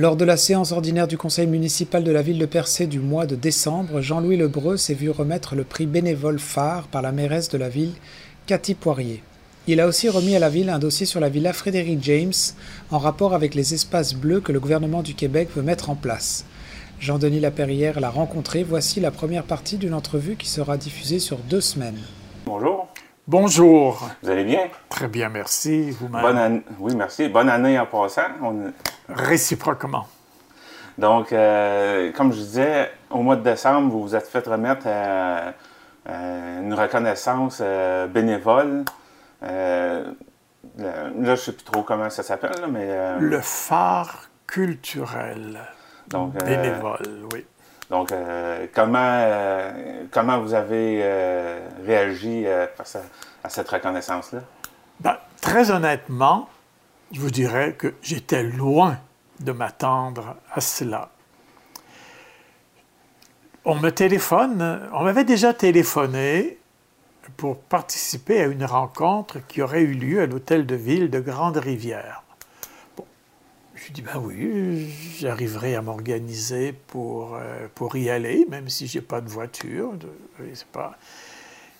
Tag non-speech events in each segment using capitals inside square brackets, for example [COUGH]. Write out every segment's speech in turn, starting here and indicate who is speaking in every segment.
Speaker 1: Lors de la séance ordinaire du conseil municipal de la ville de Percé du mois de décembre, Jean-Louis Lebreu s'est vu remettre le prix bénévole phare par la mairesse de la ville, Cathy Poirier. Il a aussi remis à la ville un dossier sur la villa Frédéric James en rapport avec les espaces bleus que le gouvernement du Québec veut mettre en place. Jean-Denis Laperrière l'a rencontré. Voici la première partie d'une entrevue qui sera diffusée sur deux semaines.
Speaker 2: Bonjour.
Speaker 3: Bonjour.
Speaker 2: Vous allez bien?
Speaker 3: Très bien, merci.
Speaker 2: Vous-même? Bonne année. Oui, merci. Bonne année en passant.
Speaker 3: Réciproquement.
Speaker 2: Donc, euh, comme je disais, au mois de décembre, vous vous êtes fait remettre euh, euh, une reconnaissance bénévole. là, je ne sais plus trop comment ça s'appelle, mais...
Speaker 3: Le phare culturel. Donc, bénévole, oui.
Speaker 2: Donc, comment, comment vous avez réagi face à, cette reconnaissance-là?
Speaker 3: Ben, très honnêtement, je vous dirais que j'étais loin de m'attendre à cela. On me téléphone, on m'avait déjà téléphoné pour participer à une rencontre qui aurait eu lieu à l'hôtel de ville de Grande-Rivière. Bon, je dis, ben oui, j'arriverai à m'organiser pour, euh, pour y aller, même si je n'ai pas de voiture. c'est pas...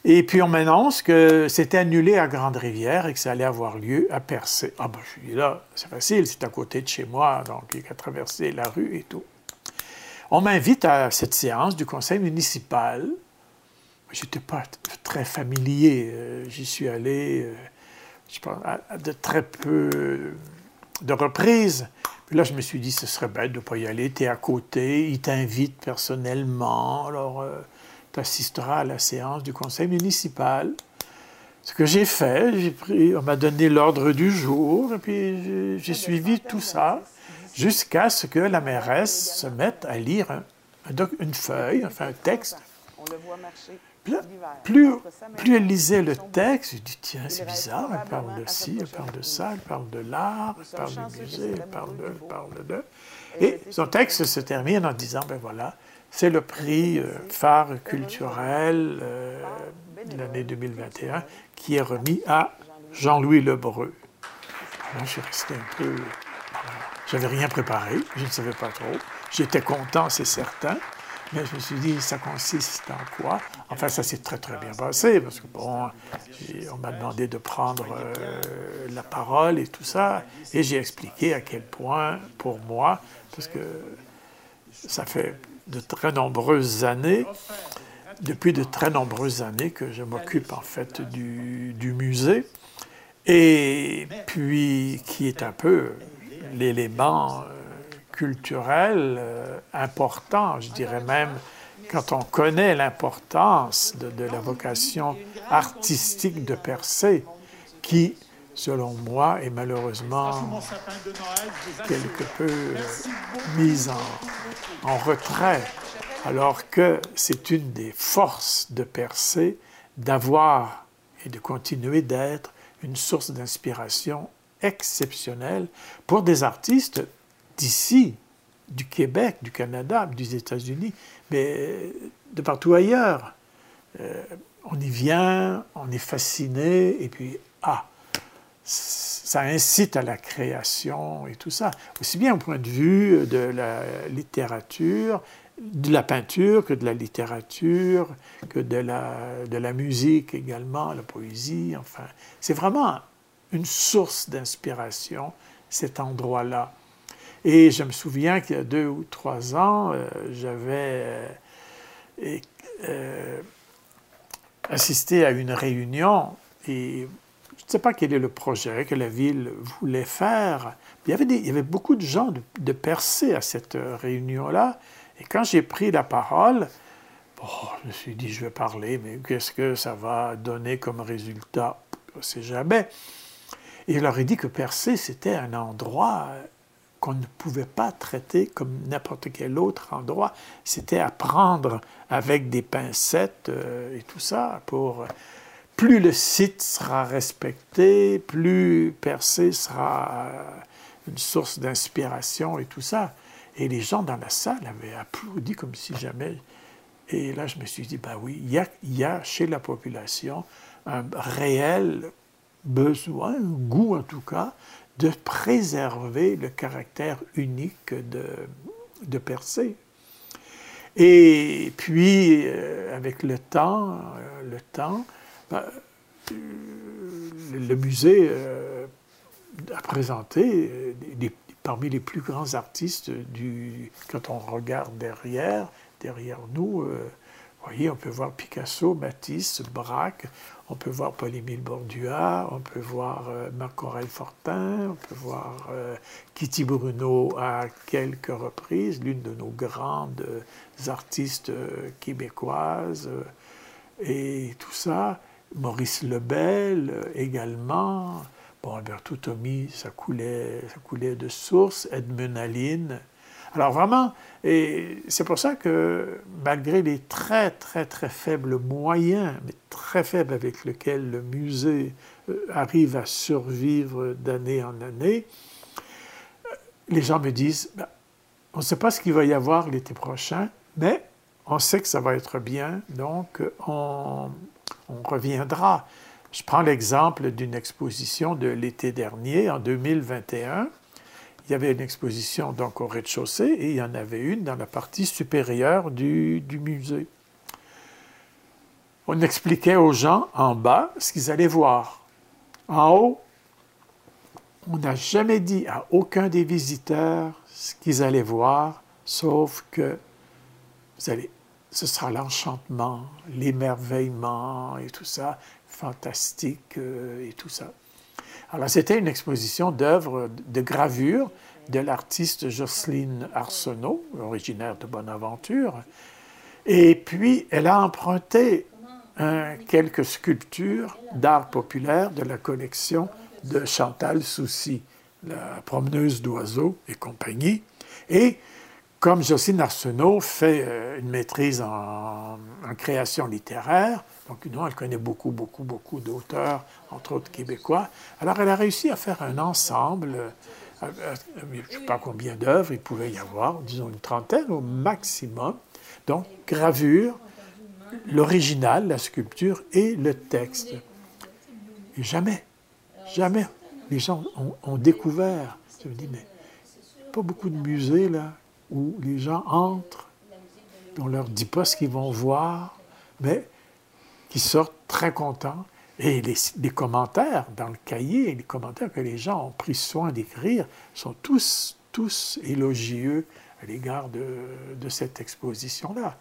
Speaker 3: Et puis on m'annonce que c'était annulé à Grande-Rivière et que ça allait avoir lieu à Percé. Ah ben je suis là, c'est facile, c'est à côté de chez moi, donc il n'y a qu'à traverser la rue et tout. On m'invite à cette séance du conseil municipal. Je n'étais pas très familier. Euh, j'y suis allé, euh, je pense, à de très peu de reprises. Puis là, je me suis dit, ce serait bête de ne pas y aller. Tu es à côté, il t'invite personnellement. Alors, euh, tu assisteras à la séance du conseil municipal. Ce que j'ai fait, j'ai pris, on m'a donné l'ordre du jour, et puis j'ai suivi tout ça jusqu'à ce que la mairesse se mette à lire une feuille, enfin un texte. plus, plus elle lisait le texte, je dis tiens, c'est bizarre, elle parle de ci, elle parle de ça, elle parle de l'art, elle parle du musée, elle parle de, elle parle de. Et son texte se termine en disant ben voilà, c'est le prix euh, phare culturel euh, de l'année 2021 qui est remis à Jean-Louis Lebreu. Je suis resté un peu. J'avais rien préparé, je ne savais pas trop. J'étais content, c'est certain, mais je me suis dit, ça consiste en quoi? Enfin, ça s'est très, très bien passé, parce que, bon, on m'a demandé de prendre euh, la parole et tout ça, et j'ai expliqué à quel point, pour moi, parce que ça fait de très nombreuses années, depuis de très nombreuses années que je m'occupe en fait du, musée, et puis qui est un peu l'élément euh, culturel euh, important, je dirais même, quand on connaît l'importance de, de, la vocation artistique de Percé, qui selon moi, est malheureusement quelque peu mise en, en, retrait, alors que c'est une des forces de Percé d'avoir et de continuer d'être une source d'inspiration exceptionnelle pour des artistes d'ici, du Québec, du Canada, des États-Unis, mais de partout ailleurs. Euh, on y vient, on est fasciné, et puis, ah, ça incite à la création et tout ça, aussi bien au point de vue de la littérature, de la peinture que de la littérature, que de la, de la musique également, la poésie, enfin. C'est vraiment une source d'inspiration, cet endroit-là. Et je me souviens qu'il y a deux ou trois ans, euh, j'avais euh, euh, assisté à une réunion et ne sais pas quel est le projet que la ville voulait faire. Il y avait, beaucoup de gens de, de à cette euh, réunion-là. Et quand j'ai pris la parole, je me suis dit, je vais parler, mais qu'est-ce que ça va donner comme résultat? On ne sait jamais. Et je leur ai dit que Percé, c'était un endroit qu'on ne pouvait pas traiter comme n'importe quel autre endroit. C'était à prendre avec des pincettes euh, et tout ça pour plus le site sera respecté, plus Percé sera euh, une source d'inspiration et tout ça. Et les gens dans la salle avaient applaudi comme si jamais. Et là, je me suis dit, ben oui, il y a, chez la population un réel besoin, un goût en tout cas, de préserver le caractère unique de, de Persée. Et puis, euh, avec le temps, euh, le temps, ben, le musée a présenté parmi les plus grands artistes du, quand on regarde derrière, derrière nous, vous voyez, on peut voir Picasso, Matisse, Braque, on peut voir Paul-Émile Bordua, on peut voir euh, Marc-Aurèle Fortin, on peut voir euh, Kitty Bruno à quelques reprises, l'une de nos grandes artistes euh, québécoises, et tout ça. Maurice Lebel également. Bon, Alberto Tommy, ça coulait, ça coulait de source. Edmund Aline. Alors vraiment, et c'est pour ça que malgré les très très très faibles moyens, mais très faibles avec lesquels le musée euh, arrive à survivre d'année en année, euh, les gens me disent, ben, on ne sait pas ce qu'il va y avoir l'été prochain, mais on sait que ça va être bien, donc on, on reviendra. Je prends l'exemple d'une exposition de l'été dernier, en 2021 il y avait une exposition donc au rez-de-chaussée et il y en avait une dans la partie supérieure du, musée. On expliquait aux gens en bas ce qu'ils allaient voir. En haut, on n'a jamais dit à aucun des visiteurs ce qu'ils allaient voir, sauf que vous allez, ce sera l'enchantement, l'émerveillement et tout ça, fantastique euh, et tout ça. Alors, c'était une exposition d'œuvres de gravure de l'artiste Jocelyne Arsenault, originaire de Bonaventure. Et puis, elle a emprunté quelques sculptures d'art populaire de la collection de Chantal Soucy, la promeneuse d'oiseaux et compagnie. Et comme Jocelyne Arsenault fait euh, une maîtrise en, création littéraire, donc, non, elle connaît beaucoup, beaucoup, beaucoup d'auteurs, entre autres québécois. Alors, elle a réussi à faire un ensemble, euh, euh, je ne sais pas combien d'œuvres il pouvait y avoir, disons une trentaine au maximum. Donc, gravure, l'original, la sculpture et le texte. Et jamais, jamais, les gens ont, découvert. Je me dis, mais pas beaucoup de musées, là, où les gens entrent, on ne leur dit pas ce qu'ils vont voir, mais qui sortent très contents. Et les, commentaires dans le cahier, les commentaires que les gens ont pris soin d'écrire sont tous, tous élogieux à l'égard de, cette exposition-là.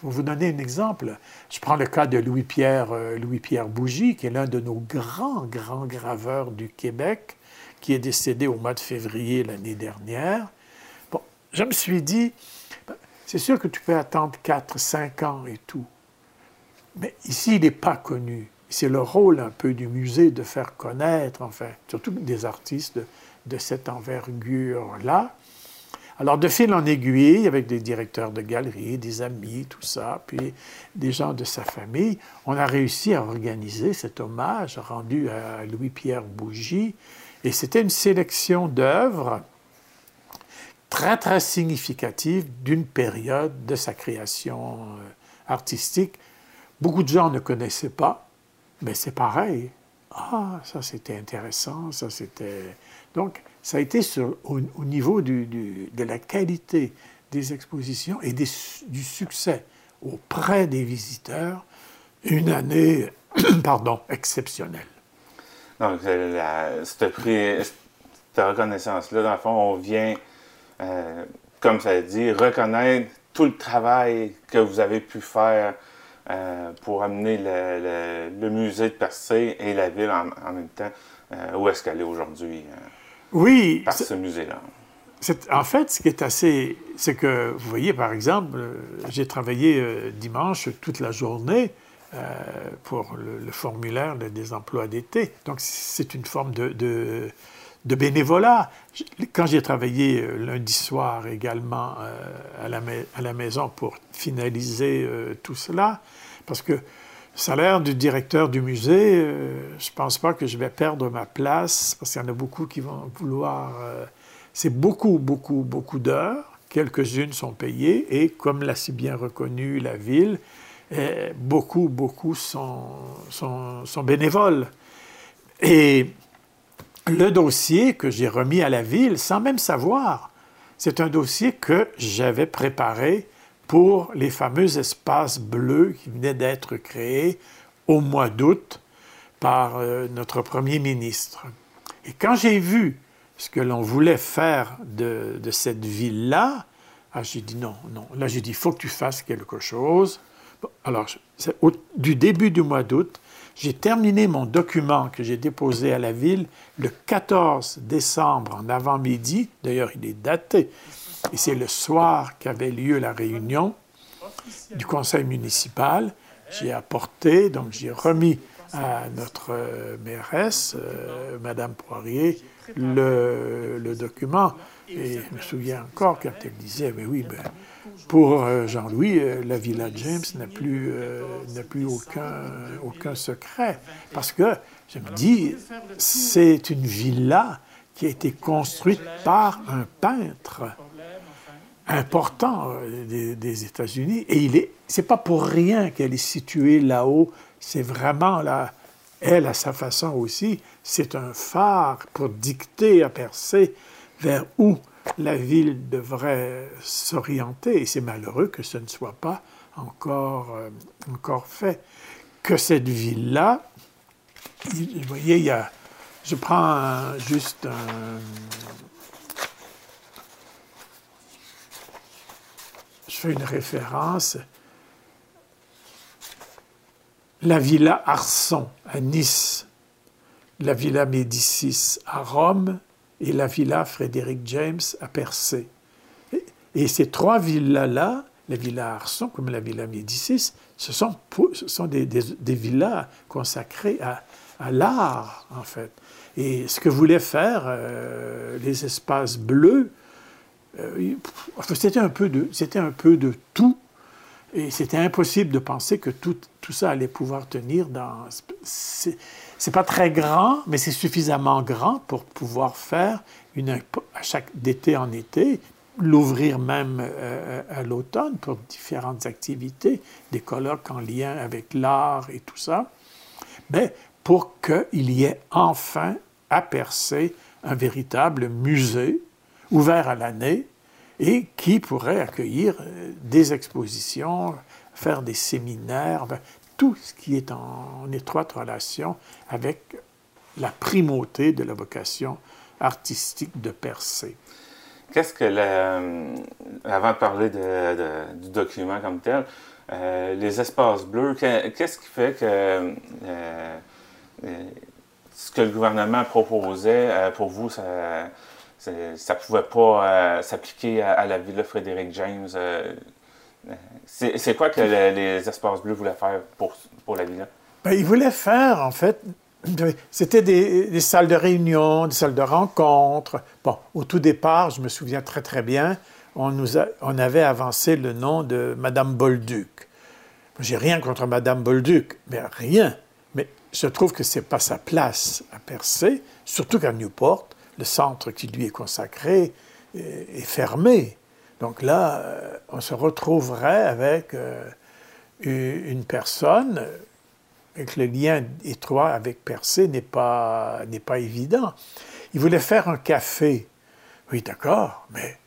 Speaker 3: Pour vous donner un exemple, je prends le cas de Louis-Pierre euh, Louis-Pierre Bougie, qui est l'un de nos grands, grands graveurs du Québec, qui est décédé au mois de février l'année dernière. Je me suis dit, c'est sûr que tu peux attendre 4, 5 ans et tout. Mais ici, il n'est pas connu. C'est le rôle un peu du musée de faire connaître, enfin, surtout des artistes de, cette envergure-là. Alors, de fil en aiguille, avec des directeurs de galeries, des amis, tout ça, puis des gens de sa famille, on a réussi à organiser cet hommage rendu à Louis-Pierre Bougie. Et c'était une sélection d'œuvres très, très significative d'une période de sa création euh, artistique Beaucoup de gens ne connaissaient pas, mais c'est pareil. Ah, ça c'était intéressant, ça c'était... Donc, ça a été au, niveau de la qualité des expositions et du succès auprès des visiteurs, une année, [COUGHS] pardon, exceptionnelle.
Speaker 2: Donc, cette, reconnaissance-là, dans le fond, on vient, euh, comme ça dit, reconnaître tout le travail que vous avez pu faire euh, pour amener le, musée de Percé et la ville en, même temps euh, où est-ce qu'elle est aujourd'hui.
Speaker 3: Oui.
Speaker 2: Par ce musée-là.
Speaker 3: En fait, ce qui est assez. C'est que, vous voyez, par exemple, j'ai travaillé dimanche toute la journée pour le, formulaire des emplois d'été. Donc, c'est une forme de, de, bénévolat. Quand j'ai travaillé lundi soir également à, la, à, la, maison pour finaliser tout cela, parce que salaire du directeur du musée, euh, je ne pense pas que je vais perdre ma place, parce qu'il y en a beaucoup qui vont vouloir... Euh, c'est beaucoup, beaucoup, beaucoup d'heures. Quelques-unes sont payées, et comme l'a si bien reconnu la ville, euh, beaucoup, beaucoup sont, sont bénévoles. Et le dossier que j'ai remis à la ville sans même savoir, c'est un dossier que j'avais préparé pour les fameux espaces bleus qui venaient d'être créés au mois d'août par euh, notre Premier ministre. Et quand j'ai vu ce que l'on voulait faire de, cette ville-là, ah, j'ai dit non, non. Là, j'ai dit, il faut que tu fasses quelque chose. alors, du début du mois d'août, j'ai terminé mon document que j'ai déposé à la ville le 14 décembre en avant-midi. D'ailleurs, il est daté. Et c'est le soir qu'avait lieu la réunion du conseil municipal. J'ai apporté, donc j'ai remis à notre euh, mairesse, euh, Madame Poirier, le, document. Et je me souviens encore quand elle disait, mais oui, ben, pour euh, Jean-Louis, la Villa James n'a plus, n'a plus aucun, aucun secret. Parce que, je me dis, c'est une villa qui a été construite par un peintre important des, États-Unis. Et il est, pas pour rien qu'elle est située là-haut c'est vraiment là, elle, à sa façon aussi, c'est un phare pour dicter à Percé vers où la ville devrait s'orienter. Et c'est malheureux que ce ne soit pas encore, euh, encore fait. Que cette ville-là, vous voyez, il y a, je prends juste un, je fais une référence la villa Arson à Nice, la villa Médicis à Rome et la villa Frédéric James à Percé. Et, ces trois villas-là, la villa Arson comme la villa Médicis, ce sont, des, villas consacrées à, l'art, en fait. Et ce que voulaient faire euh, les espaces bleus, euh, c'était un peu de tout et c'était impossible de penser que tout, tout, ça allait pouvoir tenir dans... C'est pas très grand, mais c'est suffisamment grand pour pouvoir faire une, à chaque d'été en été, l'ouvrir même euh, à l'automne pour différentes activités, des colloques en lien avec l'art et tout ça, mais pour qu'il y ait enfin à Percé un véritable musée ouvert à l'année et qui pourrait accueillir euh, des expositions, faire des séminaires, tout ce qui est en, étroite relation avec la primauté de la vocation artistique de Percé.
Speaker 2: Qu'est-ce que, euh, avant de parler du document comme tel, euh, les espaces bleus, qu'est-ce qui fait que ce que le gouvernement proposait, pour vous, ça, ça pouvait pas euh, s'appliquer à, la Villa Frédéric James. Euh, c'est quoi que les espaces bleus voulaient faire pour, pour la villa?
Speaker 3: Ben, ils voulaient faire, en fait, c'était des, salles de réunion, des salles de rencontre. Bon, au tout départ, je me souviens très très bien, on, nous on avait avancé le nom de Madame Bolduc. J'ai rien contre Madame Bolduc, mais rien. Mais je trouve que c'est pas sa place à percer, surtout qu'à Newport, le centre qui lui est consacré est, fermé. Donc là, euh, on se retrouverait avec euh, une personne et que le lien étroit avec Percé n'est pas, n'est pas évident. Il voulait faire un café. Oui, d'accord, mais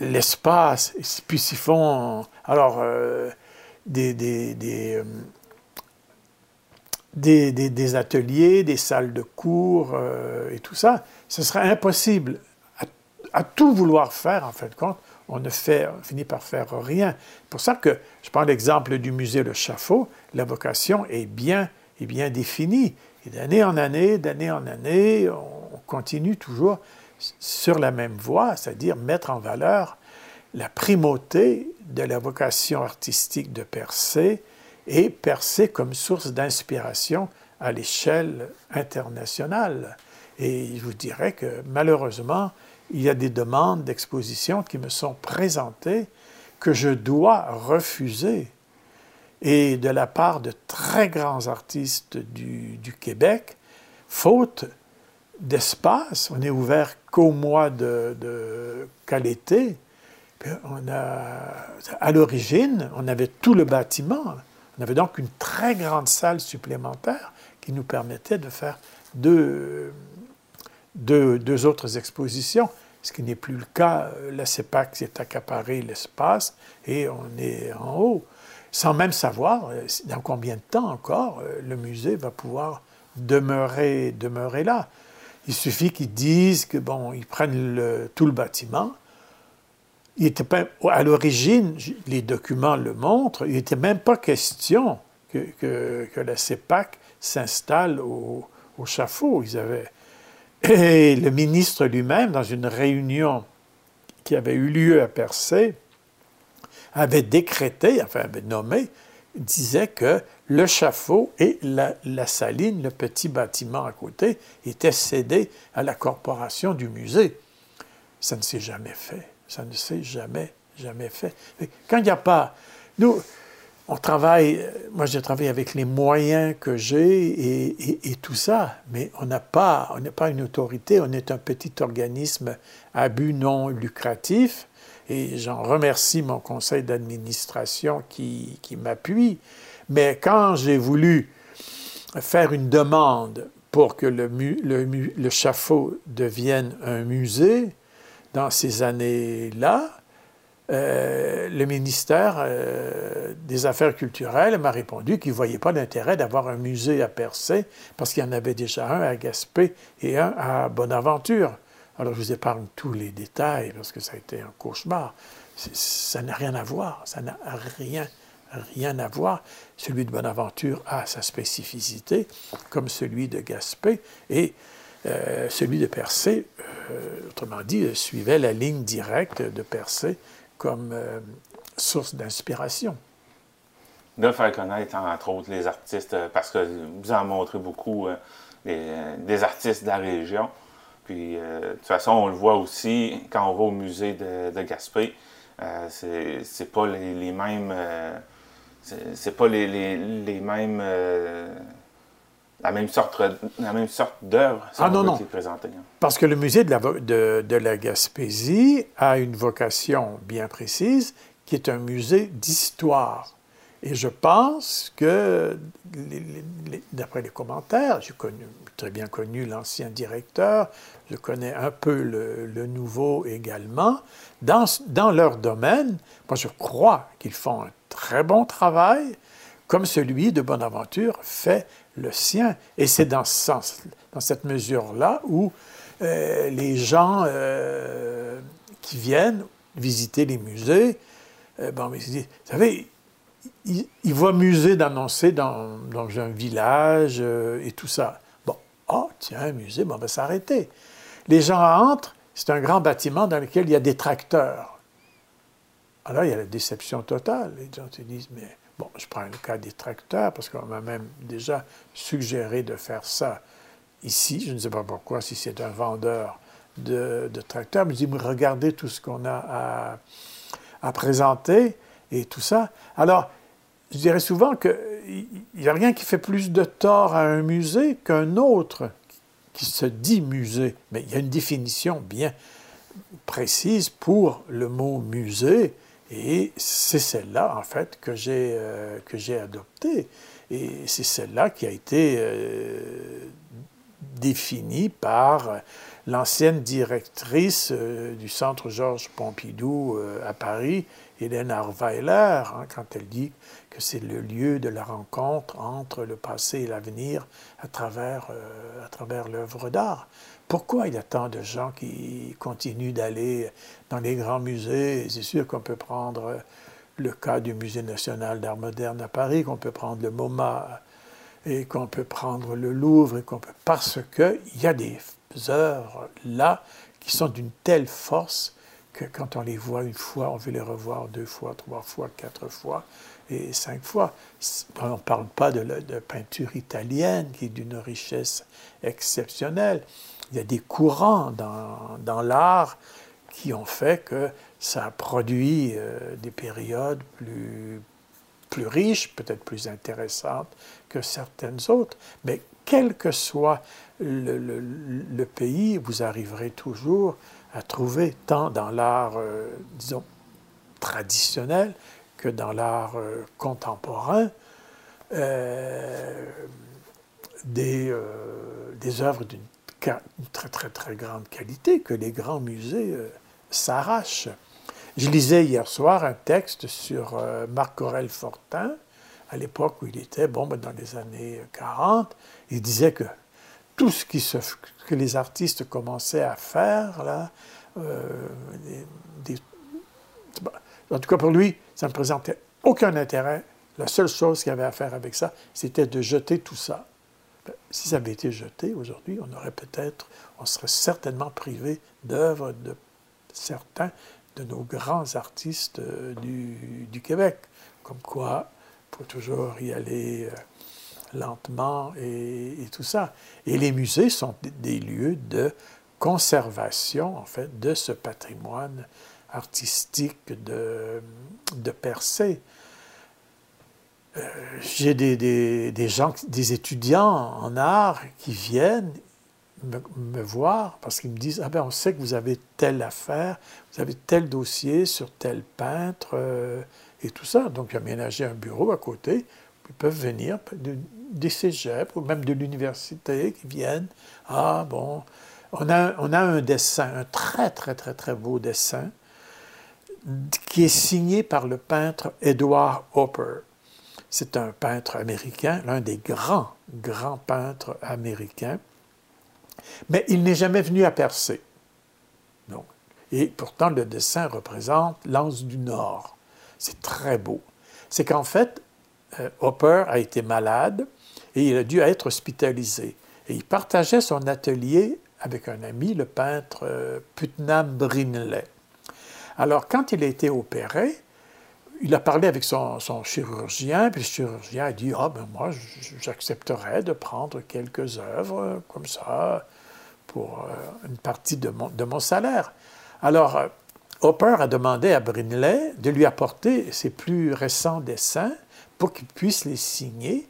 Speaker 3: l'espace, puis s'ils font alors euh, des, des, ateliers, des salles de cours euh, et tout ça, ce serait impossible à, tout vouloir faire, en fin de compte. On ne fait, finit par faire rien. C'est pour ça que je prends l'exemple du musée Le Chafaud, la vocation est bien, est bien définie. Et d'année en année, d'année en année, on continue toujours sur la même voie, c'est-à-dire mettre en valeur la primauté de la vocation artistique de Percé, et percé comme source d'inspiration à l'échelle internationale. Et je vous dirais que malheureusement, il y a des demandes d'exposition qui me sont présentées que je dois refuser. Et de la part de très grands artistes du, Québec, faute d'espace, on est ouvert qu'au mois de, de qu'à l'été. A, à l'origine, on avait tout le bâtiment. On avait donc une très grande salle supplémentaire qui nous permettait de faire deux, autres expositions, ce qui n'est plus le cas. La CEPAC s'est accaparé l'espace et on est en haut, sans même savoir dans combien de temps encore le musée va pouvoir demeurer, demeurer là. Il suffit qu'ils disent que bon, ils prennent tout le bâtiment. Il était à l'origine, les documents le montrent, il n'était même pas question que, la CEPAC s'installe au, au chaffaut. Ils avaient, et le ministre lui-même, dans une réunion qui avait eu lieu à Percé, avait décrété, enfin avait nommé, disait que le chaffaut et la, saline, le petit bâtiment à côté, étaient cédés à la corporation du musée. Ça ne s'est jamais fait. Ça ne s'est jamais, jamais fait. Quand il n'y a pas... Nous, on travaille, moi j'ai travaillé avec les moyens que j'ai et, tout ça, mais on n'a pas, n'est pas une autorité, on est un petit organisme à but non lucratif et j'en remercie mon conseil d'administration qui, qui m'appuie. Mais quand j'ai voulu faire une demande pour que le, le, le devienne un musée, dans ces années-là, euh, le ministère euh, des Affaires culturelles m'a répondu qu'il ne voyait pas d'intérêt d'avoir un musée à Percé parce qu'il y en avait déjà un à Gaspé et un à Bonaventure. Alors je vous épargne tous les détails parce que ça a été un cauchemar. Ça n'a rien à voir, ça n'a rien rien à voir. Celui de Bonaventure a sa spécificité, comme celui de Gaspé, et euh, celui de Percé, euh, autrement dit, suivait la ligne directe de Percé comme euh, source d'inspiration.
Speaker 2: De faire connaître, entre autres, les artistes, parce que vous en montrez beaucoup des artistes de la région. Puis, de toute façon, on le voit aussi quand on va au musée de, Gaspé. c'est pas les mêmes c'est pas les, mêmes. Euh, la même sorte, la même sorte d'œuvre
Speaker 3: ah, non, non.
Speaker 2: Hein.
Speaker 3: Parce que le musée de la, de, de la Gaspésie a une vocation bien précise, qui est un musée d'histoire. Et je pense que, d'après les commentaires, j'ai très bien connu l'ancien directeur, je connais un peu le, le nouveau également. Dans, dans, leur domaine, moi je crois qu'ils font un très bon travail, comme celui de Bonaventure fait le sien. Et c'est dans, ce sens, dans cette mesure-là où euh, les gens euh, qui viennent visiter les musées, euh, bon, vous savez, ils, voient musée d'annoncer dans, un village et tout ça. Bon, oh, tiens, musée, bon, on va s'arrêter. Les gens entrent, c'est un grand bâtiment dans lequel il y a des tracteurs. Alors, il y a la déception totale. Les gens se disent, mais bon, je prends le cas des tracteurs, parce qu'on m'a même déjà suggéré de faire ça ici. Je ne sais pas pourquoi, si c'est un vendeur de, tracteurs, mais je dis, regardez tout ce qu'on a à, présenter et tout ça. Alors, je dirais souvent qu'il n'y a rien qui fait plus de tort à un musée qu'un autre qui se dit musée. Mais il y a une définition bien précise pour le mot musée. Et c'est celle-là, en fait, que j'ai euh, que j'ai adoptée. Et c'est celle-là qui a été euh, définie par l'ancienne directrice euh, du Centre Georges Pompidou à Paris, Hélène Arweiler, hein, quand elle dit que c'est le lieu de la rencontre entre le passé et l'avenir à travers l'œuvre d'art. Pourquoi il y a tant de gens qui continuent d'aller dans les grands musées? C'est sûr qu'on peut prendre le cas du Musée national d'art moderne à Paris, qu'on peut prendre le MoMA et qu'on peut prendre le Louvre, et qu'on peut, parce qu'il y a des œuvres là qui sont d'une telle force que quand on les voit une fois, on veut les revoir deux fois, trois fois, quatre fois et cinq fois. On ne parle pas de la de peinture italienne qui est d'une richesse exceptionnelle il y a des courants dans, dans l'art qui ont fait que ça a produit euh, des périodes plus, plus riches, peut-être plus intéressantes que certaines autres. Mais quel que soit le, le, pays, vous arriverez toujours à trouver, tant dans l'art, euh, disons, traditionnel que dans l'art euh, contemporain, des, des œuvres d'une une très très très grande qualité que les grands musées euh, s'arrachent. Je lisais hier soir un texte sur euh, Marc-Aurel Fortin, à l'époque où il était, bon, ben, dans les années 40, il disait que tout ce que les artistes commençaient à faire, là, euh, en tout cas pour lui, ça ne présentait aucun intérêt. La seule chose qu'il avait à faire avec ça, c'était de jeter tout ça. Si ça avait été jeté aujourd'hui, on aurait peut-être, on serait certainement privé d'œuvres de certains de nos grands artistes euh, du, Québec. Comme quoi, il faut toujours y aller euh, lentement et, tout ça. Et les musées sont des lieux de conservation, en fait, de ce patrimoine artistique de, de Percé. J'ai des, gens, des étudiants en art qui viennent me, voir parce qu'ils me disent Ah ben on sait que vous avez telle affaire, vous avez tel dossier sur tel peintre euh, et tout ça. Donc j'ai aménagé un bureau à côté. Ils peuvent venir des cégeps ou même de l'université qui viennent. Ah bon, on a, on a un dessin, un très très très très beau dessin qui est signé par le peintre Edward Hopper. C'est un peintre américain, l'un des grands, grands peintres américains. Mais il n'est jamais venu à Percé. Donc, et pourtant, le dessin représente l'anse du Nord. C'est très beau. C'est qu'en fait, euh, Hopper a été malade et il a dû être hospitalisé. Et il partageait son atelier avec un ami, le peintre euh, Putnam Brinley. Alors, quand il a été opéré, il a parlé avec son, chirurgien, puis le chirurgien a dit Ah, ben moi, j'accepterais de prendre quelques œuvres comme ça pour euh, une partie de mon, de mon salaire. Alors, euh, Hopper a demandé à Brinley de lui apporter ses plus récents dessins pour qu'il puisse les signer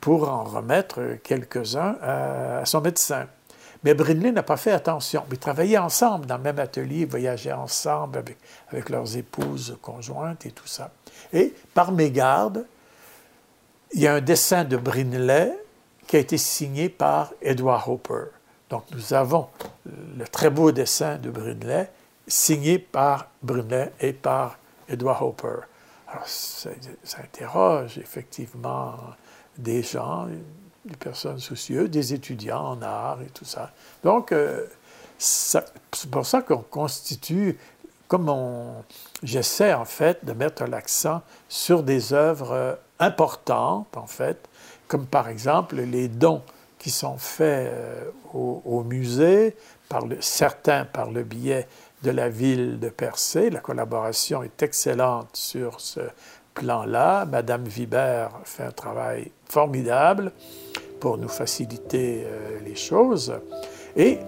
Speaker 3: pour en remettre quelques-uns à, son médecin. Mais Brinley n'a pas fait attention. Ils travaillaient ensemble dans le même atelier, voyageaient ensemble avec, leurs épouses conjointes et tout ça. Et par mégarde, il y a un dessin de Brinley qui a été signé par Edward Hopper. Donc nous avons le très beau dessin de Brinley signé par Brinley et par Edward Hopper. Alors ça, interroge effectivement des gens, des personnes soucieuses, des étudiants en art et tout ça. Donc euh, c'est pour ça qu'on constitue, comme j'essaie en fait de mettre l'accent sur des œuvres importantes en fait, comme par exemple les dons qui sont faits euh, au, musée, par certains par le biais de la ville de Percé. La collaboration est excellente sur ce plan-là. Madame Vibert fait un travail formidable pour nous faciliter euh, les choses. Et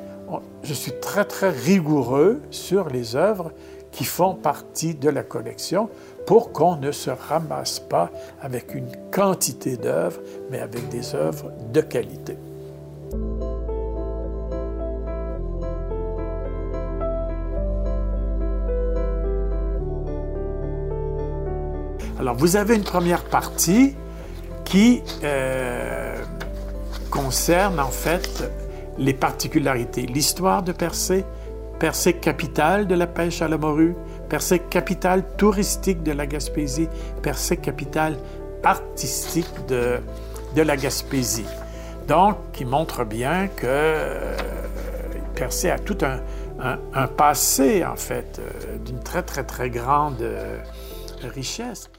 Speaker 3: je suis très, très rigoureux sur les œuvres qui font partie de la collection pour qu'on ne se ramasse pas avec une quantité d'œuvres, mais avec des œuvres de qualité. Alors, vous avez une première partie qui euh, concerne en fait les particularités, l'histoire de Percé, Percé capitale de la pêche à la morue, Percé capitale touristique de la Gaspésie, Percé capitale artistique de, de la Gaspésie. Donc, qui montre bien que euh, Percé a tout un, un, passé, en fait, euh, d'une très, très, très grande richesse.